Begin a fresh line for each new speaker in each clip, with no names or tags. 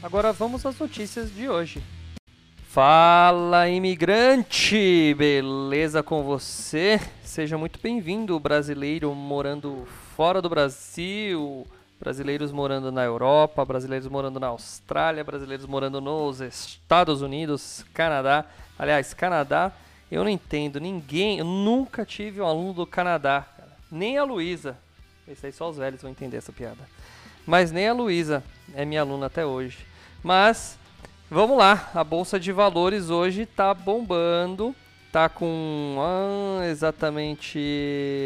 Agora vamos às notícias de hoje. Fala imigrante, beleza com você? Seja muito bem-vindo, brasileiro morando fora do Brasil, brasileiros morando na Europa, brasileiros morando na Austrália, brasileiros morando nos Estados Unidos, Canadá. Aliás, Canadá eu não entendo ninguém, eu nunca tive um aluno do Canadá, cara. nem a Luísa. Esse aí só os velhos vão entender essa piada. Mas nem a Luísa é minha aluna até hoje. Mas vamos lá, a bolsa de valores hoje tá bombando, tá com ah, exatamente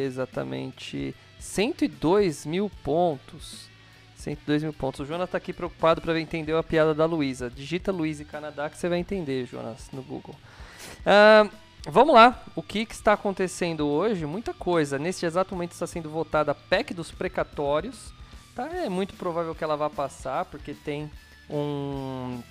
exatamente 102 mil pontos. 102 mil pontos. O Jonas tá aqui preocupado para entender a piada da Luísa. Digita Luísa e Canadá que você vai entender, Jonas, no Google. Uh, Vamos lá, o que, que, está acontecendo hoje? Muita coisa. Nesse exato momento está sendo votada a PEC dos precatórios. Tá? É muito provável que ela vá passar, porque tem um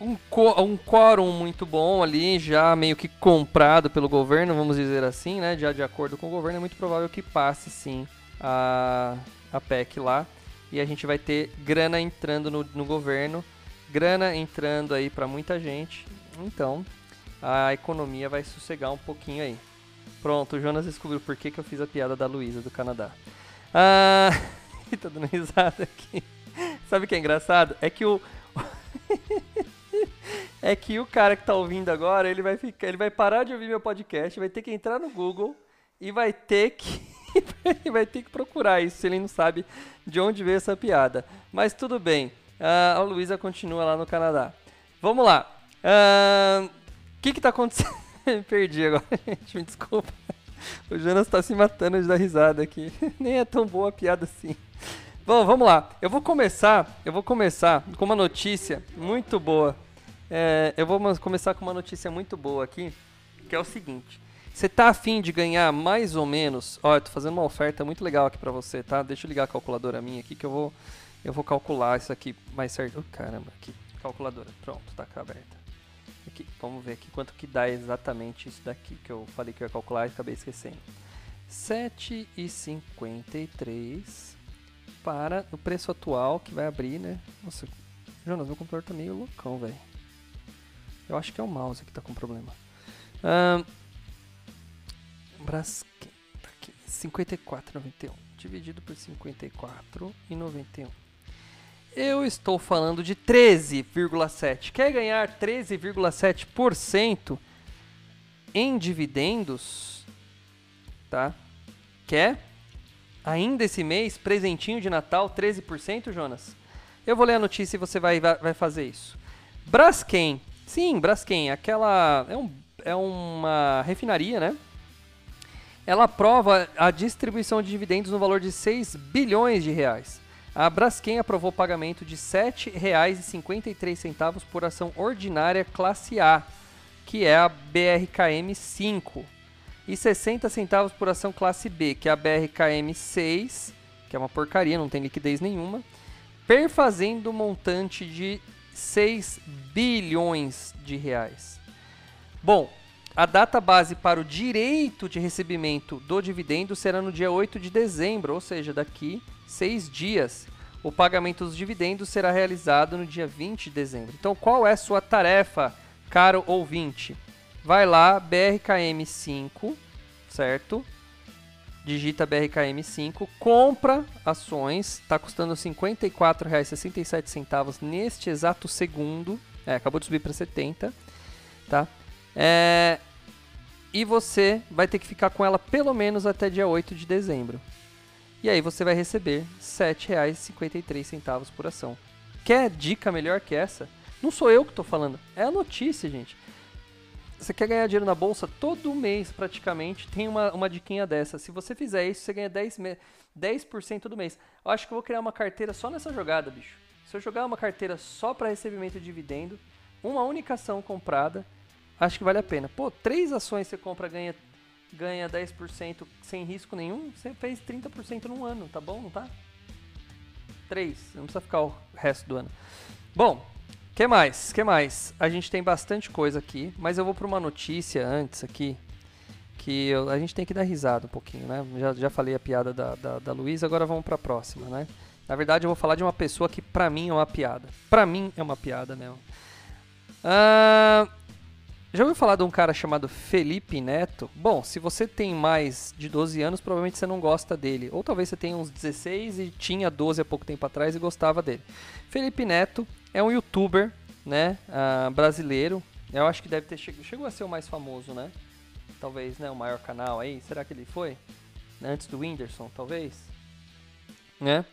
um, um quórum muito bom ali, já meio que comprado pelo governo, vamos dizer assim, né? Já de acordo com o governo, é muito provável que passe sim a, a PEC lá. E a gente vai ter grana entrando no, no governo, grana entrando aí para muita gente. Então, a economia vai sossegar um pouquinho aí. Pronto, o Jonas descobriu por que, que eu fiz a piada da Luísa do Canadá. Ah, tá dando risada aqui. Sabe o que é engraçado? É que o. é que o cara que tá ouvindo agora, ele vai ficar, ele vai parar de ouvir meu podcast, vai ter que entrar no Google e vai ter que vai ter que procurar isso se ele não sabe de onde veio essa piada. Mas tudo bem. Uh, a Luísa continua lá no Canadá. Vamos lá. O uh, que que tá acontecendo? Perdi agora, gente, me desculpa. O Jonas tá se matando de dar risada aqui. Nem é tão boa a piada assim. Bom, vamos lá. Eu vou começar, eu vou começar com uma notícia muito boa. É, eu vou começar com uma notícia muito boa aqui, que é o seguinte. Você tá afim de ganhar mais ou menos... Ó, eu tô fazendo uma oferta muito legal aqui pra você, tá? Deixa eu ligar a calculadora minha aqui que eu vou, eu vou calcular isso aqui mais certo. Oh, caramba, aqui, calculadora. Pronto, tá aberta. Aqui, vamos ver aqui quanto que dá exatamente isso daqui que eu falei que eu ia calcular e acabei esquecendo. 7,53 para o preço atual que vai abrir, né? Nossa, Jonas, meu computador tá meio loucão, velho. Eu acho que é o mouse que tá com problema. Um, Braskem, tá aqui, 54,91 dividido por 54,91 eu estou falando de 13,7. Quer ganhar 13,7% em dividendos? Tá? Quer? Ainda esse mês, presentinho de Natal, 13%, Jonas? Eu vou ler a notícia e você vai, vai fazer isso. Braskem. Sim, Braskem. Aquela... É, um, é uma refinaria, né? Ela aprova a distribuição de dividendos no valor de 6 bilhões de reais a Braskem aprovou pagamento de R$ 7,53 por ação ordinária classe A, que é a BRKM 5, e 60 centavos por ação classe B, que é a BRKM 6, que é uma porcaria, não tem liquidez nenhuma, perfazendo o montante de 6 bilhões de reais. Bom, a data base para o direito de recebimento do dividendo será no dia 8 de dezembro, ou seja, daqui seis dias. O pagamento dos dividendos será realizado no dia 20 de dezembro. Então, qual é a sua tarefa, caro ouvinte? Vai lá, BRKM5, certo? Digita BRKM5, compra ações, está custando R$ 54,67 neste exato segundo. É, acabou de subir para 70, tá? É, e você vai ter que ficar com ela pelo menos até dia 8 de dezembro. E aí você vai receber R$ 7,53 por ação. Quer dica melhor que essa? Não sou eu que estou falando, é a notícia, gente. você quer ganhar dinheiro na bolsa todo mês, praticamente, tem uma, uma diquinha dessa. Se você fizer isso, você ganha 10%, 10 todo mês. Eu acho que eu vou criar uma carteira só nessa jogada, bicho. Se eu jogar uma carteira só para recebimento de dividendo, uma única ação comprada, acho que vale a pena. Pô, três ações você compra, ganha, ganha 10% sem risco nenhum, você fez 30% num ano, tá bom? Não tá? Três, não precisa ficar o resto do ano. Bom, que mais? que mais? A gente tem bastante coisa aqui, mas eu vou para uma notícia antes aqui, que eu, a gente tem que dar risada um pouquinho, né? Já, já falei a piada da, da, da Luísa, agora vamos para a próxima, né? Na verdade, eu vou falar de uma pessoa que pra mim é uma piada. Pra mim é uma piada mesmo. Uh, já ouviu falar de um cara chamado Felipe Neto? Bom, se você tem mais de 12 anos, provavelmente você não gosta dele. Ou talvez você tenha uns 16 e tinha 12 há pouco tempo atrás e gostava dele. Felipe Neto é um youtuber, né, uh, brasileiro. Eu acho que deve ter chegado, chegou a ser o mais famoso, né? Talvez, né, o maior canal aí. Será que ele foi? Antes do Whindersson, talvez? Né?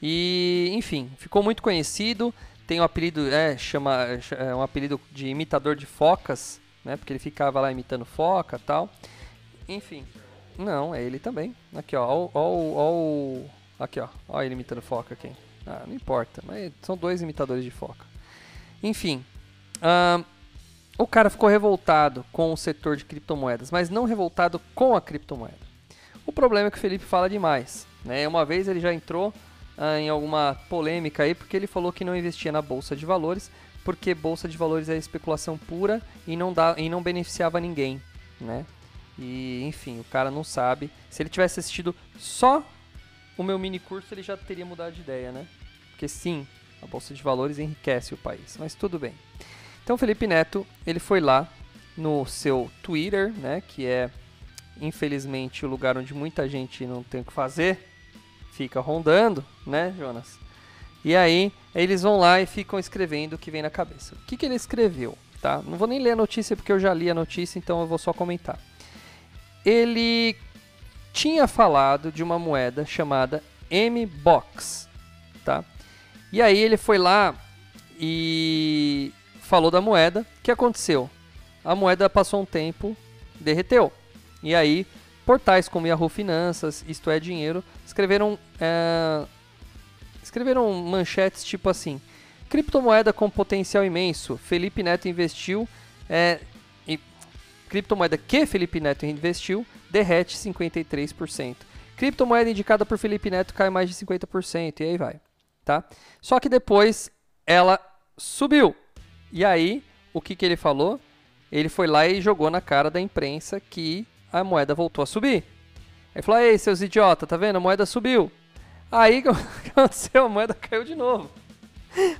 E, enfim, ficou muito conhecido. Tem um apelido, é, chama, é um apelido de imitador de focas, né? Porque ele ficava lá imitando foca, tal. Enfim, não, é ele também. Aqui, ó, ó, ó, ó aqui, ó, ó ele imitando foca aqui. Ah, não importa, mas são dois imitadores de foca. Enfim, o cara ficou revoltado com o setor de criptomoedas, mas não revoltado com a criptomoeda. O problema é que o Felipe fala demais. Né? Uma vez ele já entrou uh, em alguma polêmica aí, porque ele falou que não investia na bolsa de valores, porque bolsa de valores é especulação pura e não, dá, e não beneficiava ninguém. Né? E enfim, o cara não sabe. Se ele tivesse assistido só o meu mini curso ele já teria mudado de ideia, né? Porque sim, a bolsa de valores enriquece o país, mas tudo bem. Então Felipe Neto, ele foi lá no seu Twitter, né, que é infelizmente o lugar onde muita gente não tem o que fazer, fica rondando, né, Jonas? E aí eles vão lá e ficam escrevendo o que vem na cabeça. O que, que ele escreveu, tá? Não vou nem ler a notícia porque eu já li a notícia, então eu vou só comentar. Ele tinha falado de uma moeda chamada M-Box, tá? E aí ele foi lá e falou da moeda. O que aconteceu? A moeda passou um tempo, derreteu. E aí portais como Yahoo Finanças, Isto é Dinheiro, escreveram é, escreveram manchetes tipo assim: criptomoeda com potencial imenso. Felipe Neto investiu é, e, criptomoeda que Felipe Neto investiu derrete 53%. Criptomoeda indicada por Felipe Neto cai mais de 50% e aí vai, tá? Só que depois ela subiu. E aí, o que, que ele falou? Ele foi lá e jogou na cara da imprensa que a moeda voltou a subir. Aí falou: Ei, seus idiotas, tá vendo? A moeda subiu. Aí o que aconteceu? A moeda caiu de novo.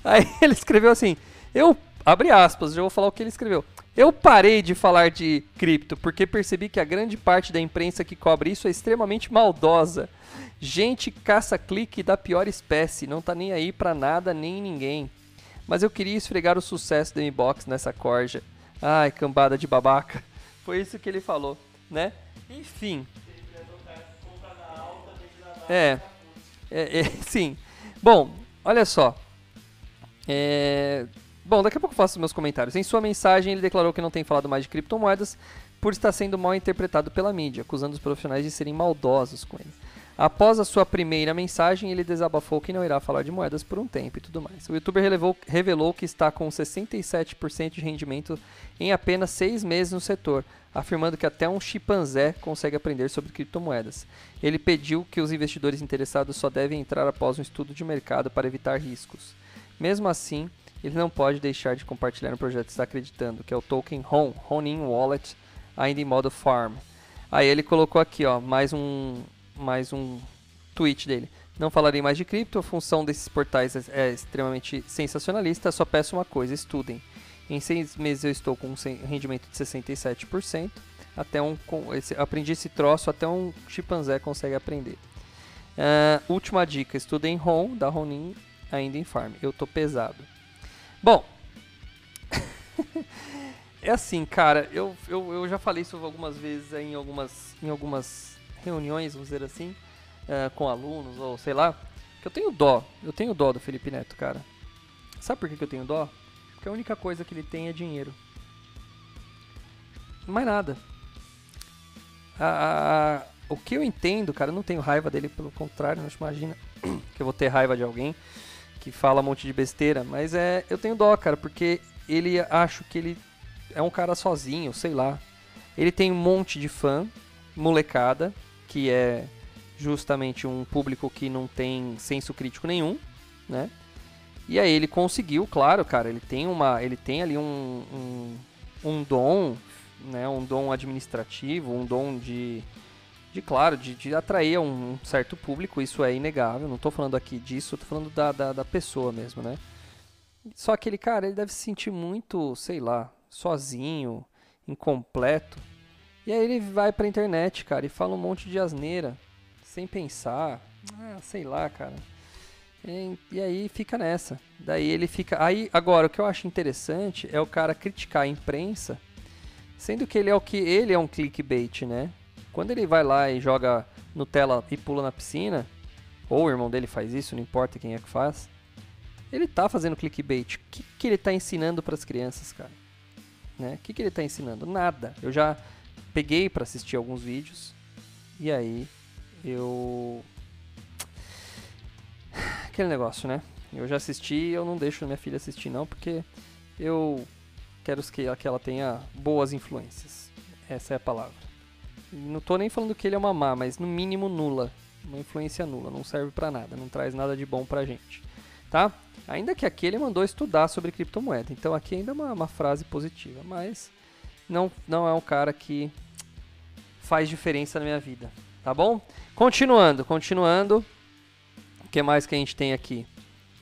Aí ele escreveu assim: Eu, abre aspas, já vou falar o que ele escreveu. Eu parei de falar de cripto porque percebi que a grande parte da imprensa que cobre isso é extremamente maldosa. Gente caça-clique da pior espécie, não tá nem aí pra nada nem ninguém. Mas eu queria esfregar o sucesso da inbox nessa corja. Ai, cambada de babaca. Foi isso que ele falou, né? Enfim. É, é, é sim. Bom, olha só. É, Bom, daqui a pouco eu faço meus comentários. Em sua mensagem, ele declarou que não tem falado mais de criptomoedas por estar sendo mal interpretado pela mídia, acusando os profissionais de serem maldosos com ele. Após a sua primeira mensagem, ele desabafou que não irá falar de moedas por um tempo e tudo mais. O youtuber relevou, revelou que está com 67% de rendimento em apenas seis meses no setor, afirmando que até um chimpanzé consegue aprender sobre criptomoedas. Ele pediu que os investidores interessados só devem entrar após um estudo de mercado para evitar riscos. Mesmo assim, ele não pode deixar de compartilhar um projeto que está acreditando, que é o token RON, Ronin Wallet, ainda em modo farm. Aí ele colocou aqui, ó, mais um, mais um tweet dele. Não falarei mais de cripto, a função desses portais é, é extremamente sensacionalista, só peço uma coisa, estudem. Em seis meses eu estou com um rendimento de 67%, até um, esse, aprendi esse troço, até um chimpanzé consegue aprender. Uh, última dica, estudem RON, da Ronin, ainda em farm. Eu tô pesado. Bom, é assim, cara, eu, eu, eu já falei isso algumas vezes em algumas, em algumas reuniões, vamos dizer assim, uh, com alunos ou sei lá, que eu tenho dó, eu tenho dó do Felipe Neto, cara. Sabe por que, que eu tenho dó? Porque a única coisa que ele tem é dinheiro. mais nada. A, a, o que eu entendo, cara, eu não tenho raiva dele, pelo contrário, não imagina que eu vou ter raiva de alguém que fala um monte de besteira, mas é, eu tenho dó, cara, porque ele acho que ele é um cara sozinho, sei lá. Ele tem um monte de fã, molecada, que é justamente um público que não tem senso crítico nenhum, né? E aí ele conseguiu, claro, cara, ele tem uma, ele tem ali um, um, um dom, né, um dom administrativo, um dom de, de claro, de, de atrair um, certo público, isso é inegável, não estou falando aqui disso, estou falando da, da, da pessoa mesmo, né? Só que ele, cara, ele deve se sentir muito, sei lá, sozinho, incompleto. E aí ele vai pra internet, cara, e fala um monte de asneira, sem pensar. Ah, sei lá, cara. E, e, aí fica nessa. Daí ele fica. Aí, agora, o que eu acho interessante é o cara criticar a imprensa, sendo que ele é o que. Ele é um clickbait, né? Quando ele vai lá e joga Nutella e pula na piscina, ou o irmão dele faz isso, não importa quem é que faz, ele tá fazendo clickbait. O que, que ele tá ensinando para as crianças, cara? Né? O que, que ele tá ensinando? Nada. Eu já peguei para assistir alguns vídeos e aí eu aquele negócio, né? Eu já assisti, eu não deixo minha filha assistir não, porque eu quero que ela, tenha boas influências. Essa é a palavra. Não tô nem falando que ele é uma má, mas no mínimo nula. Uma influência nula, não serve para nada, não traz nada de bom pra gente. Tá? Ainda que aqui ele mandou estudar sobre criptomoeda, então aqui ainda é uma, uma frase positiva, mas não, não é um cara que faz diferença na minha vida, tá bom? Continuando, continuando que mais que a gente tem aqui?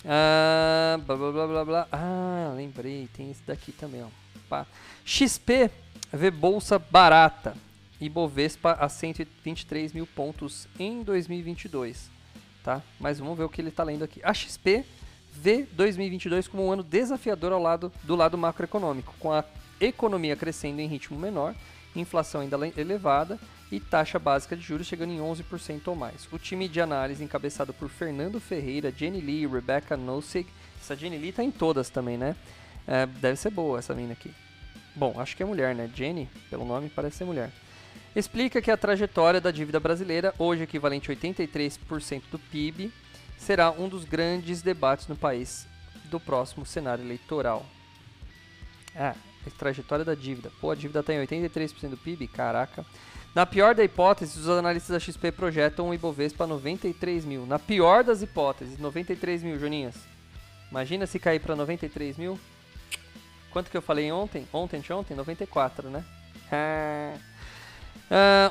Ah, blá, blá, blá, blá, blá. ah lembrei, tem esse daqui também. Ó. Pá. XP vê bolsa barata e Bovespa a 123 mil pontos em 2022. Tá? Mas vamos ver o que ele está lendo aqui. A XP vê 2022 como um ano desafiador ao lado do lado macroeconômico, com a economia crescendo em ritmo menor, inflação ainda elevada e taxa básica de juros chegando em 11% ou mais. O time de análise encabeçado por Fernando Ferreira, Jenny Lee e Rebecca Nossig, essa Jenny Lee tá em todas também, né? É, deve ser boa essa mina aqui. Bom, acho que é mulher, né? Jenny, pelo nome, parece ser mulher. Explica que a trajetória da dívida brasileira, hoje equivalente a 83% do PIB, será um dos grandes debates no país do próximo cenário eleitoral. Ah, trajetória da dívida. Pô, a dívida está em 83% do PIB? Caraca. Na pior da hipótese, os analistas da XP projetam o Ibovespa 93 mil. Na pior das hipóteses, 93 mil, Joninhas. Imagina se cair para 93 mil. Quanto que eu falei ontem? Ontem, ontem? 94, né? Uh,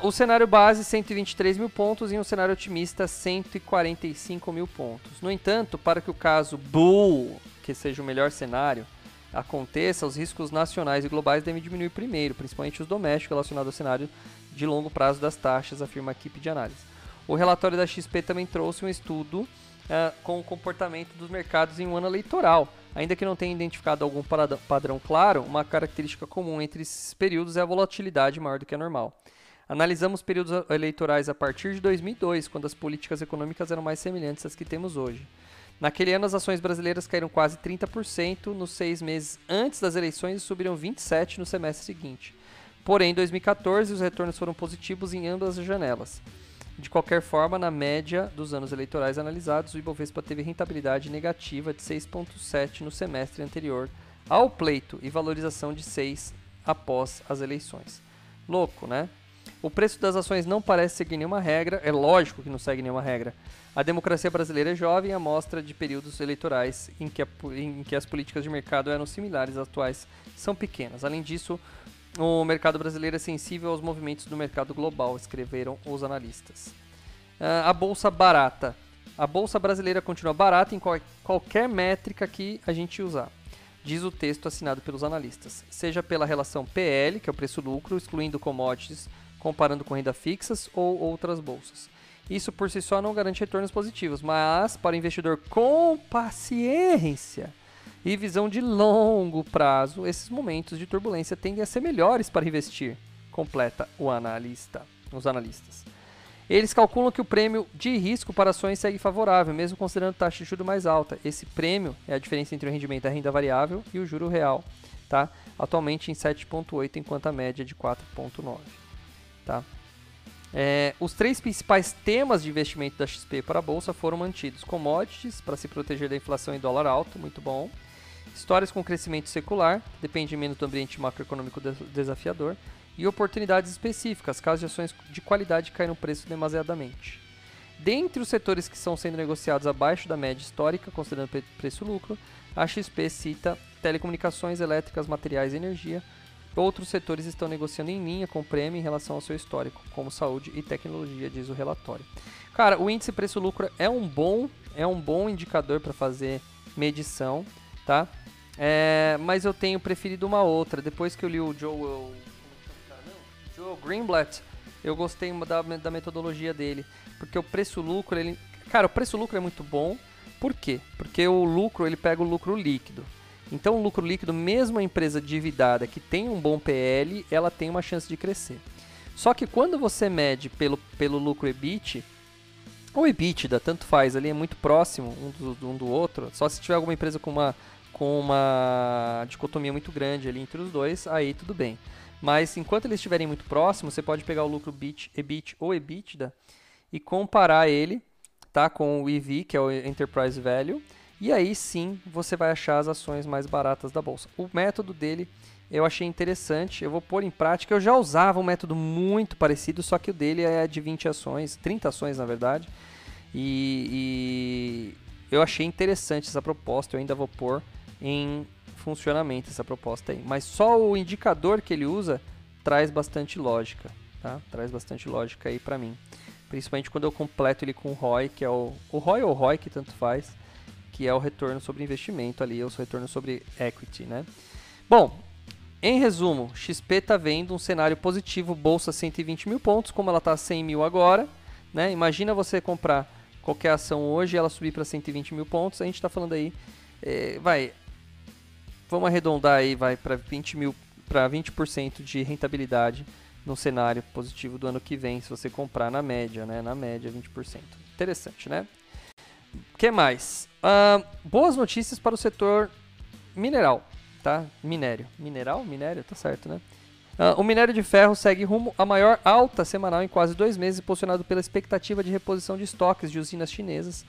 o cenário base, 123 mil pontos, e um cenário otimista, 145 mil pontos. No entanto, para que o caso Bull, que seja o melhor cenário, aconteça, os riscos nacionais e globais devem diminuir primeiro, principalmente os domésticos relacionados ao cenário de longo prazo das taxas, afirma a equipe de análise. O relatório da XP também trouxe um estudo uh, com o comportamento dos mercados em um ano eleitoral. Ainda que não tenha identificado algum padrão claro, uma característica comum entre esses períodos é a volatilidade maior do que a normal. Analisamos períodos eleitorais a partir de 2002, quando as políticas econômicas eram mais semelhantes às que temos hoje. Naquele ano, as ações brasileiras caíram quase 30% nos seis meses antes das eleições e subiram 27% no semestre seguinte. Porém, em 2014, os retornos foram positivos em ambas as janelas. De qualquer forma, na média dos anos eleitorais analisados, o Ibovespa teve rentabilidade negativa de 6,7 no semestre anterior ao pleito e valorização de 6 após as eleições. Louco, né? O preço das ações não parece seguir nenhuma regra, é lógico que não segue nenhuma regra. A democracia brasileira é jovem, a mostra de períodos eleitorais em que, a, em que as políticas de mercado eram similares às atuais são pequenas. Além disso, o mercado brasileiro é sensível aos movimentos do mercado global, escreveram os analistas. Uh, a bolsa barata. A bolsa brasileira continua barata em qual, qualquer métrica que a gente usar, diz o texto assinado pelos analistas, seja pela relação PL, que é o preço-lucro, excluindo commodities, comparando com renda fixas ou outras bolsas. Isso por si só não garante retornos positivos, mas para o investidor com paciência e visão de longo prazo, esses momentos de turbulência tendem a ser melhores para investir, completa o analista, os analistas. Eles calculam que o prêmio de risco para ações segue favorável, mesmo considerando taxa de juros mais alta. Esse prêmio é a diferença entre o rendimento da renda variável e o juro real. Tá? atualmente em 7,8, enquanto a média é de 4,9. Tá? É, os três principais temas de investimento da XP para a bolsa foram mantidos: commodities, para se proteger da inflação e dólar alto, muito bom. Histórias com crescimento secular, depende menos do ambiente macroeconômico desafiador. E oportunidades específicas, caso de ações de qualidade caíram no preço demasiadamente. Dentre os setores que estão sendo negociados abaixo da média histórica, considerando preço-lucro, a XP cita telecomunicações, elétricas, materiais e energia, Outros setores estão negociando em linha com o prêmio em relação ao seu histórico, como saúde e tecnologia, diz o relatório. Cara, o índice preço-lucro é um bom, é um bom indicador para fazer medição, tá? É, mas eu tenho preferido uma outra. Depois que eu li o Joel, Joel Greenblatt, eu gostei da, da metodologia dele, porque o preço-lucro, ele, cara, o preço-lucro é muito bom. Por quê? Porque o lucro ele pega o lucro líquido. Então, o lucro líquido, mesmo a empresa endividada que tem um bom PL, ela tem uma chance de crescer. Só que quando você mede pelo, pelo lucro EBIT, ou EBITDA, tanto faz, ali é muito próximo um do, um do outro, só se tiver alguma empresa com uma, com uma dicotomia muito grande ali entre os dois, aí tudo bem. Mas enquanto eles estiverem muito próximos, você pode pegar o lucro EBIT, EBIT ou EBITDA e comparar ele tá, com o EV, que é o Enterprise Value, e aí sim você vai achar as ações mais baratas da bolsa. O método dele eu achei interessante, eu vou pôr em prática. Eu já usava um método muito parecido, só que o dele é de 20 ações, 30 ações na verdade. E, e eu achei interessante essa proposta, eu ainda vou pôr em funcionamento essa proposta aí. Mas só o indicador que ele usa traz bastante lógica, tá? Traz bastante lógica aí para mim. Principalmente quando eu completo ele com o ROI, que é o, o ROI ou ROI, que tanto faz que é o retorno sobre investimento ali, o retorno sobre equity, né? Bom, em resumo, XP está vendo um cenário positivo, bolsa 120 mil pontos, como ela está 100 mil agora, né? Imagina você comprar qualquer ação hoje e ela subir para 120 mil pontos, a gente está falando aí, é, vai, vamos arredondar aí, vai para 20 mil, para 20% de rentabilidade no cenário positivo do ano que vem, se você comprar na média, né? Na média 20%. Interessante, né? O que mais? Uh, boas notícias para o setor mineral, tá? Minério. Mineral? Minério? Tá certo, né? Uh, o minério de ferro segue rumo à maior alta semanal em quase dois meses, posicionado pela expectativa de reposição de estoques de usinas chinesas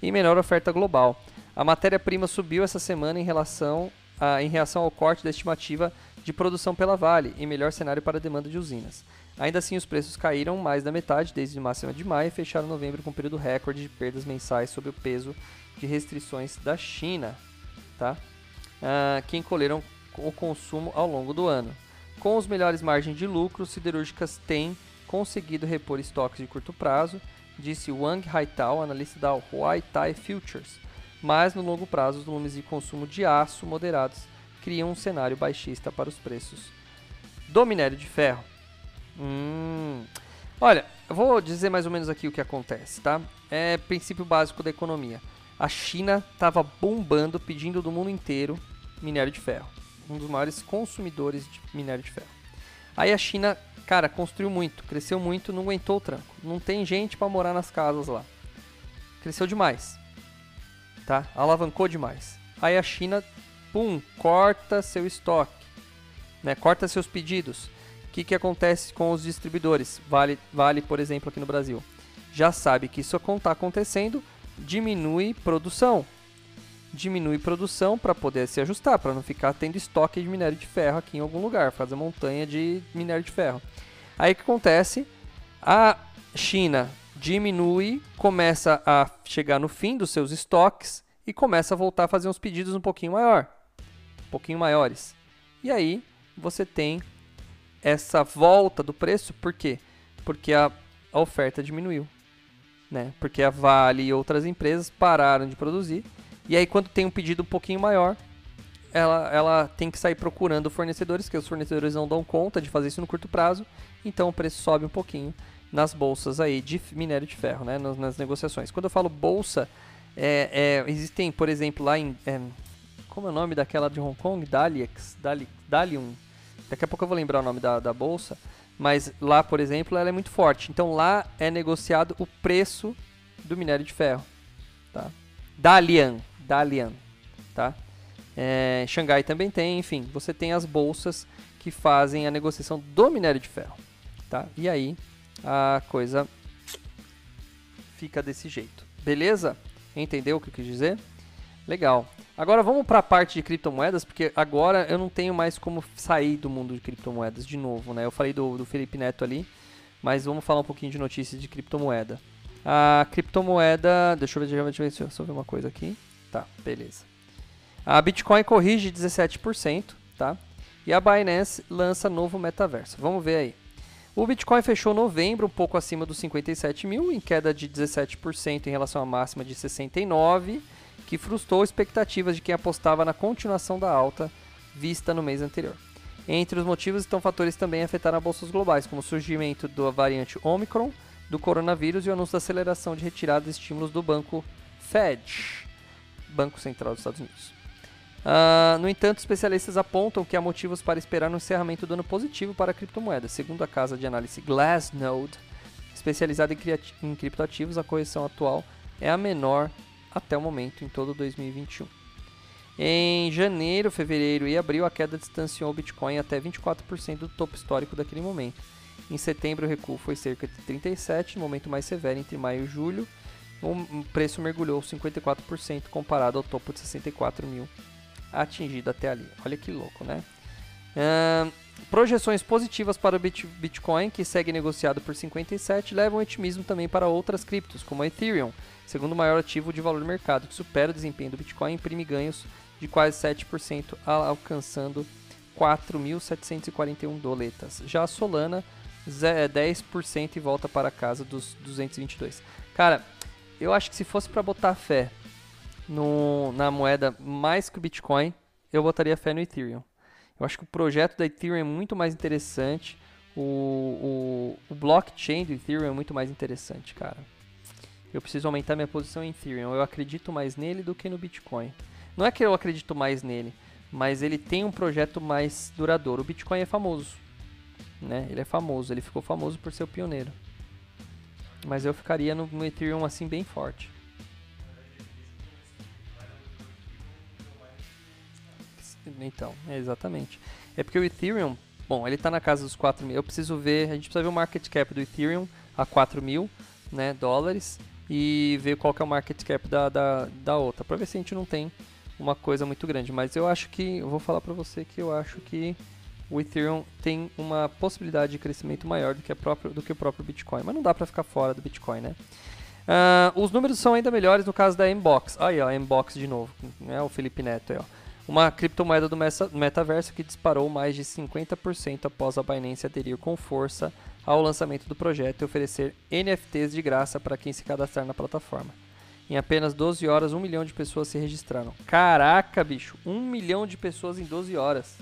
e menor oferta global. A matéria-prima subiu essa semana em relação a, em reação ao corte da estimativa de produção pela Vale e melhor cenário para a demanda de usinas. Ainda assim, os preços caíram mais da metade desde máxima de maio e fecharam novembro com um período recorde de perdas mensais sob o peso de restrições da China, tá? Ah, que encolheram o consumo ao longo do ano. Com os melhores margens de lucro, siderúrgicas têm conseguido repor estoques de curto prazo, disse Wang Haitao, analista da Huaitai Futures. Mas no longo prazo, os volumes de consumo de aço moderados criam um cenário baixista para os preços do minério de ferro. Hum. Olha, eu vou dizer mais ou menos aqui o que acontece, tá? É princípio básico da economia. A China estava bombando, pedindo do mundo inteiro minério de ferro. Um dos maiores consumidores de minério de ferro. Aí a China, cara, construiu muito, cresceu muito, não aguentou o tranco. Não tem gente para morar nas casas lá. Cresceu demais. Tá? Alavancou demais. Aí a China, pum, corta seu estoque. Né? Corta seus pedidos que, que acontece com os distribuidores? Vale, vale, por exemplo, aqui no Brasil. Já sabe que isso está acontecendo, diminui produção. Diminui produção para poder se ajustar, para não ficar tendo estoque de minério de ferro aqui em algum lugar, fazer montanha de minério de ferro. Aí o que acontece? A China diminui, começa a chegar no fim dos seus estoques e começa a voltar a fazer uns pedidos um pouquinho maior, um pouquinho maiores. E aí você tem essa volta do preço, por quê? Porque a, a oferta diminuiu. Né? Porque a Vale e outras empresas pararam de produzir. E aí, quando tem um pedido um pouquinho maior, ela, ela tem que sair procurando fornecedores, que os fornecedores não dão conta de fazer isso no curto prazo. Então, o preço sobe um pouquinho nas bolsas aí de minério de ferro, né? nas, nas negociações. Quando eu falo bolsa, é, é, existem, por exemplo, lá em. É, como é o nome daquela de Hong Kong? Daliex, Dali, Dalium, Daqui a pouco eu vou lembrar o nome da, da bolsa, mas lá, por exemplo, ela é muito forte. Então lá é negociado o preço do minério de ferro, tá? Dalian, Dalian, tá? É, Xangai também tem, enfim, você tem as bolsas que fazem a negociação do minério de ferro, tá? E aí a coisa fica desse jeito, beleza? Entendeu o que eu quis dizer? Legal. Agora vamos para a parte de criptomoedas, porque agora eu não tenho mais como sair do mundo de criptomoedas de novo, né? Eu falei do, do Felipe Neto ali, mas vamos falar um pouquinho de notícias de criptomoeda. A criptomoeda, deixa eu ver, deixa eu deixa eu ver uma coisa aqui. Tá, beleza. A Bitcoin corrige 17%, tá? E a Binance lança novo metaverso. Vamos ver aí. O Bitcoin fechou novembro um pouco acima dos 57 mil, em queda de 17% em relação à máxima de 69 que frustrou expectativas de quem apostava na continuação da alta vista no mês anterior. Entre os motivos estão fatores também afetaram bolsas globais, como o surgimento da variante Omicron do coronavírus e o anúncio da aceleração de retirada de estímulos do banco Fed, Banco Central dos Estados Unidos. Uh, no entanto, especialistas apontam que há motivos para esperar um encerramento do ano positivo para a criptomoeda. Segundo a casa de análise Glassnode, especializada em, em criptoativos, a correção atual é a menor até o momento em todo 2021. Em janeiro, fevereiro e abril, a queda distanciou o Bitcoin até 24% do topo histórico daquele momento. Em setembro, o recuo foi cerca de 37%, no momento mais severo, entre maio e julho, o preço mergulhou 54% comparado ao topo de 64 mil atingido até ali. Olha que louco, né? Uh, projeções positivas para o Bitcoin, que segue negociado por 57, levam otimismo também para outras criptos, como a Ethereum, segundo maior ativo de valor do mercado, que supera o desempenho do Bitcoin e imprime ganhos de quase 7%, alcançando 4.741 doletas. Já a Solana, 10% é e volta para casa dos 222. Cara, eu acho que se fosse para botar fé no, na moeda mais que o Bitcoin, eu botaria fé no Ethereum. Eu acho que o projeto da Ethereum é muito mais interessante. O, o, o blockchain do Ethereum é muito mais interessante, cara eu preciso aumentar minha posição em Ethereum. Eu acredito mais nele do que no Bitcoin. Não é que eu acredito mais nele, mas ele tem um projeto mais duradouro. O Bitcoin é famoso, né? Ele é famoso, ele ficou famoso por ser o pioneiro. Mas eu ficaria no, Ethereum assim bem forte. Então, é exatamente. É porque o Ethereum, bom, ele está na casa dos 4 mil. Eu preciso ver, a gente precisa ver o market cap do Ethereum a 4 mil né, dólares e ver qual que é o market cap da, da, da outra, para ver se a gente não tem uma coisa muito grande. Mas eu acho que, eu vou falar para você que eu acho que o Ethereum tem uma possibilidade de crescimento maior do que, a próprio, do que o próprio Bitcoin, mas não dá para ficar fora do Bitcoin, né? Uh, os números são ainda melhores no caso da Mbox. Aí, ó, Mbox de novo, né? O Felipe Neto aí, ó. Uma criptomoeda do metaverso que disparou mais de 50% após a Binance aderir com força ao lançamento do projeto e oferecer NFTs de graça para quem se cadastrar na plataforma. Em apenas 12 horas, 1 milhão de pessoas se registraram. Caraca, bicho! 1 milhão de pessoas em 12 horas.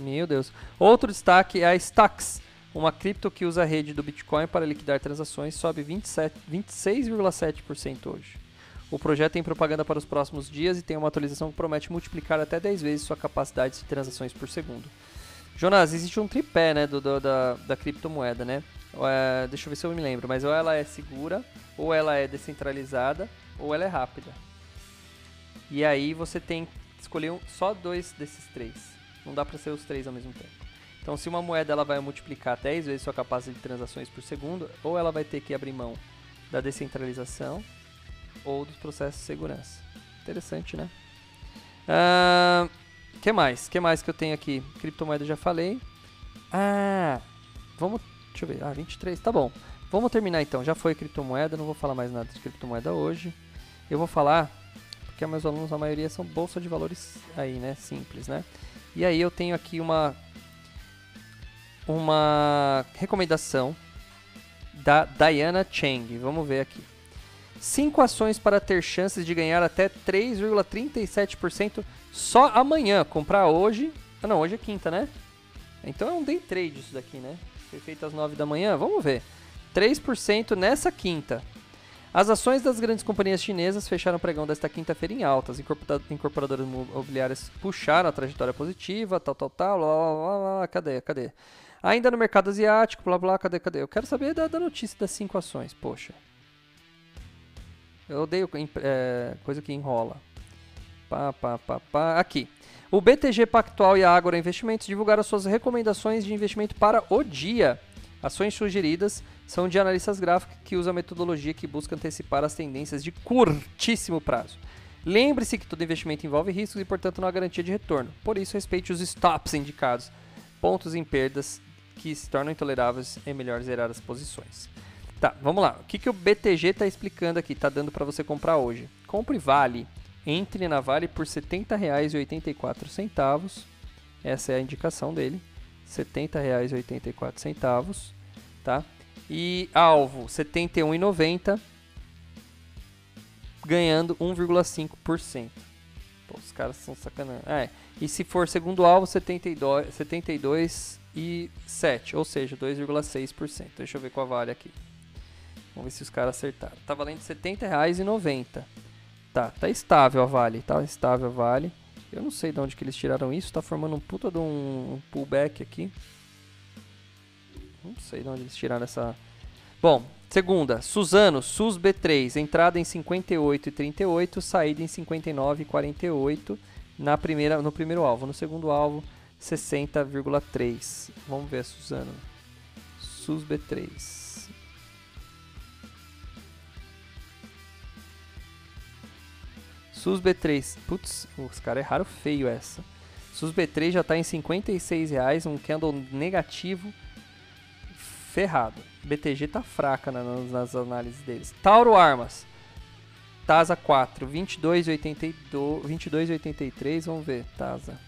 Meu Deus. Outro destaque é a Stacks, uma cripto que usa a rede do Bitcoin para liquidar transações, sobe 26,7% hoje. O projeto tem propaganda para os próximos dias e tem uma atualização que promete multiplicar até 10 vezes sua capacidade de transações por segundo. Jonas, existe um tripé, né, do, do da, da criptomoeda, né? É, deixa eu ver se eu me lembro, mas ou ela é segura, ou ela é descentralizada, ou ela é rápida. E aí você tem que escolher um, só dois desses três. Não dá para ser os três ao mesmo tempo. Então, se uma moeda ela vai multiplicar 10 vezes sua capacidade de transações por segundo, ou ela vai ter que abrir mão da descentralização ou dos processos de segurança. Interessante, né? Uh, que mais? que mais que eu tenho aqui? Criptomoeda já falei. Ah, vamos. Deixa eu ver. Ah, 23, tá bom. Vamos terminar então. Já foi criptomoeda, não vou falar mais nada de criptomoeda hoje. Eu vou falar, porque meus alunos, a maioria são bolsa de valores aí, né? Simples, né? E aí eu tenho aqui uma uma recomendação da Diana Cheng. Vamos ver aqui. Cinco ações para ter chances de ganhar até 3,37% só amanhã. Comprar hoje. Ah, não, hoje é quinta, né? Então é um day trade isso daqui, né? Foi feito às 9 da manhã. Vamos ver. 3% nessa quinta. As ações das grandes companhias chinesas fecharam o pregão desta quinta-feira em altas. Incorporadoras imobiliárias puxaram a trajetória positiva, tal, tal, tal, blá, blá, blá. Cadê, cadê? Ainda no mercado asiático, blá, blá, cadê, cadê? Eu quero saber da, da notícia das cinco ações, poxa. Eu odeio é, coisa que enrola. Pá, pá, pá, pá. Aqui. O BTG Pactual e a Agora Investimentos divulgaram suas recomendações de investimento para o dia. Ações sugeridas são de analistas gráficos que usam a metodologia que busca antecipar as tendências de curtíssimo prazo. Lembre-se que todo investimento envolve riscos e, portanto, não há garantia de retorno. Por isso, respeite os stops indicados, pontos em perdas que se tornam intoleráveis, é melhor zerar as posições. Tá, vamos lá. O que, que o BTG está explicando aqui, está dando para você comprar hoje? Compre Vale. Entre na Vale por R$ 70,84. Essa é a indicação dele. R$ 70,84, tá? E alvo, R$ 71,90 ganhando 1,5%. Os caras são sacanagem. É, e se for segundo alvo, 72, 72 e 7, ou seja, 2,6%. Deixa eu ver qual vale aqui. Vamos ver se os caras acertaram. Tá valendo R$ 70,90. Tá, tá estável a Vale, tá estável a Vale. Eu não sei de onde que eles tiraram isso, tá formando um puta de um pullback aqui. Não sei de onde eles tiraram essa... Bom, segunda, Suzano, SUS B3, entrada em 58,38, saída em 59,48 na primeira, no primeiro alvo. No segundo alvo, 60,3. Vamos ver, Suzano. SUS B3. SUS B3. Putz, os caras erraram feio essa. SUS B3 já está em 56 reais, um candle negativo ferrado. BTG tá fraca nas, nas análises deles. Tauro Armas. Tasa 4, 22,82, 22,83, vamos ver, Tasa.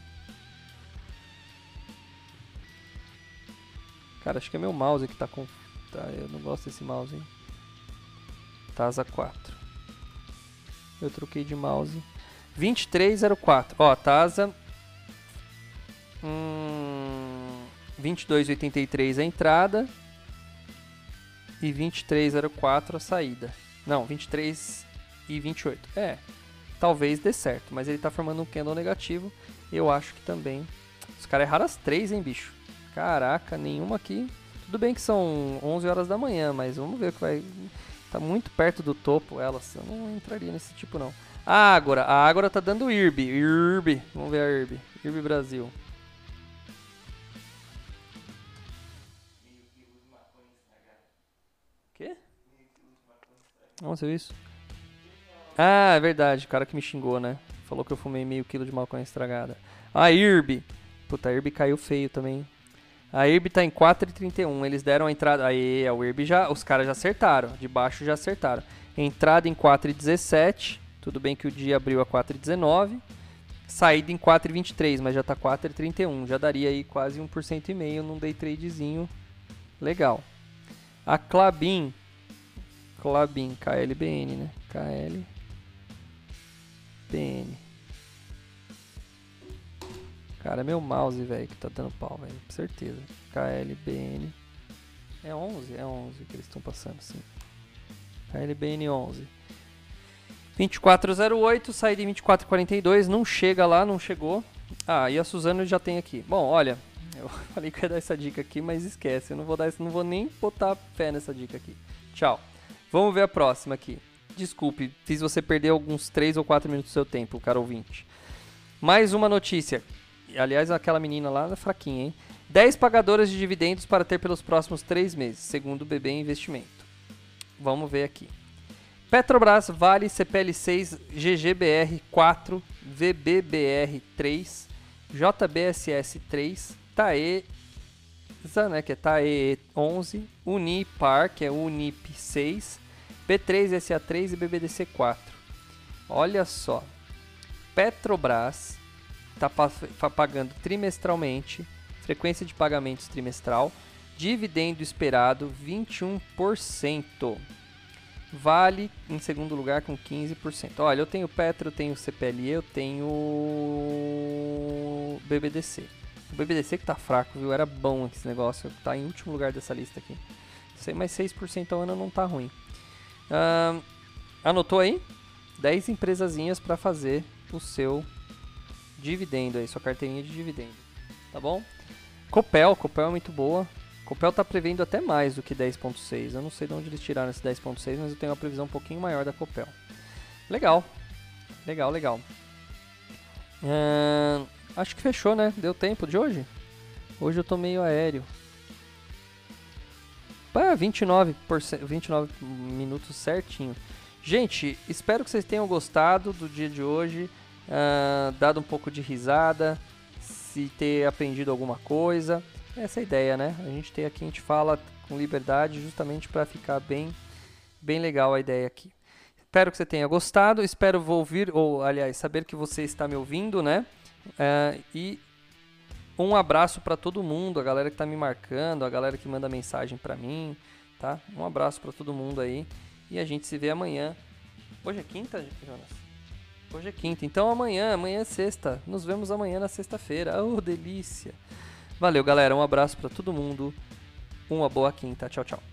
Cara, acho que é meu mouse que tá com... Tá, eu não gosto desse mouse, hein. Tasa 4. Eu troquei de mouse. 2304. Ó, Tasa. Hum, 2283 a entrada. E 2304 a saída. Não, 23 e 28. É, talvez dê certo. Mas ele tá formando um candle negativo. Eu acho que também. Os caras erraram as três, hein, bicho? Caraca, nenhuma aqui. Tudo bem que são 11 horas da manhã, mas vamos ver o que vai. Tá muito perto do topo elas. Eu não entraria nesse tipo não. A Ágora. A Ágora tá dando IRB. IRB. Vamos ver a IRB. IRB Brasil. Onde isso? Ah, é verdade. O cara que me xingou, né? Falou que eu fumei meio quilo de maconha estragada. A IRB. Puta, a IRB caiu feio também. A IRB tá em 4,31. Eles deram a entrada. Aí, a IRB já. Os caras já acertaram. De baixo já acertaram. Entrada em 4,17. Tudo bem que o dia abriu a 4,19. Saída em 4,23, mas já tá 4,31. Já daria aí quase 1% e meio num day tradezinho legal. A Clabin. Clabin, KLBN, né? KLBN. Cara, é meu mouse, velho, que tá dando pau, velho. Com certeza. KLBN. É 11? É 11 que eles estão passando, sim. KLBN 11. 2408, saí de 2442, não chega lá, não chegou. Ah, e a Suzano já tem aqui. Bom, olha, eu falei que ia dar essa dica aqui, mas esquece, eu não vou dar, não vou nem botar fé nessa dica aqui. Tchau. Vamos ver a próxima aqui. Desculpe, fiz você perder alguns 3 ou 4 minutos do seu tempo, cara ouvinte. Mais uma notícia. Aliás, aquela menina lá é fraquinha, hein? 10 pagadoras de dividendos para ter pelos próximos 3 meses, segundo o BB Investimento. Vamos ver aqui. Petrobras, Vale, CPL 6, GGBR 4, VBBR 3, JBSS 3, Taesa, né, que é Tae 11, Unipar, que é Unip 6, B3SA3 e BBDC 4. Olha só. Petrobras está pagando trimestralmente, frequência de pagamentos trimestral, dividendo esperado 21%. Vale em segundo lugar com 15%. Olha, eu tenho Petro, eu tenho CPLE, eu tenho BBDC. O BBDC que tá fraco, viu? Era bom esse negócio, tá em último lugar dessa lista aqui. Mas 6% ao ano não tá ruim. Anotou aí? 10 empresazinhas para fazer o seu dividendo aí, sua carteirinha de dividendo. Tá bom? Copel, Copel é muito boa. Copel tá prevendo até mais do que 10.6. Eu não sei de onde eles tiraram esse 10.6, mas eu tenho uma previsão um pouquinho maior da Copel. Legal. Legal, legal. Acho que fechou, né? Deu tempo de hoje? Hoje eu tô meio aéreo. Ah, 29, 29 minutos certinho. Gente, espero que vocês tenham gostado do dia de hoje, uh, dado um pouco de risada, se ter aprendido alguma coisa. Essa é a ideia, né? A gente tem aqui, a gente fala com liberdade justamente para ficar bem, bem legal a ideia aqui. Espero que você tenha gostado, espero ouvir, ou aliás, saber que você está me ouvindo, né? Uh, e um abraço para todo mundo, a galera que está me marcando, a galera que manda mensagem para mim, tá? Um abraço para todo mundo aí e a gente se vê amanhã. Hoje é quinta, Jonas? Hoje é quinta, então amanhã, amanhã é sexta. Nos vemos amanhã na sexta-feira. Oh, delícia! Valeu, galera. Um abraço para todo mundo. Uma boa quinta. Tchau, tchau.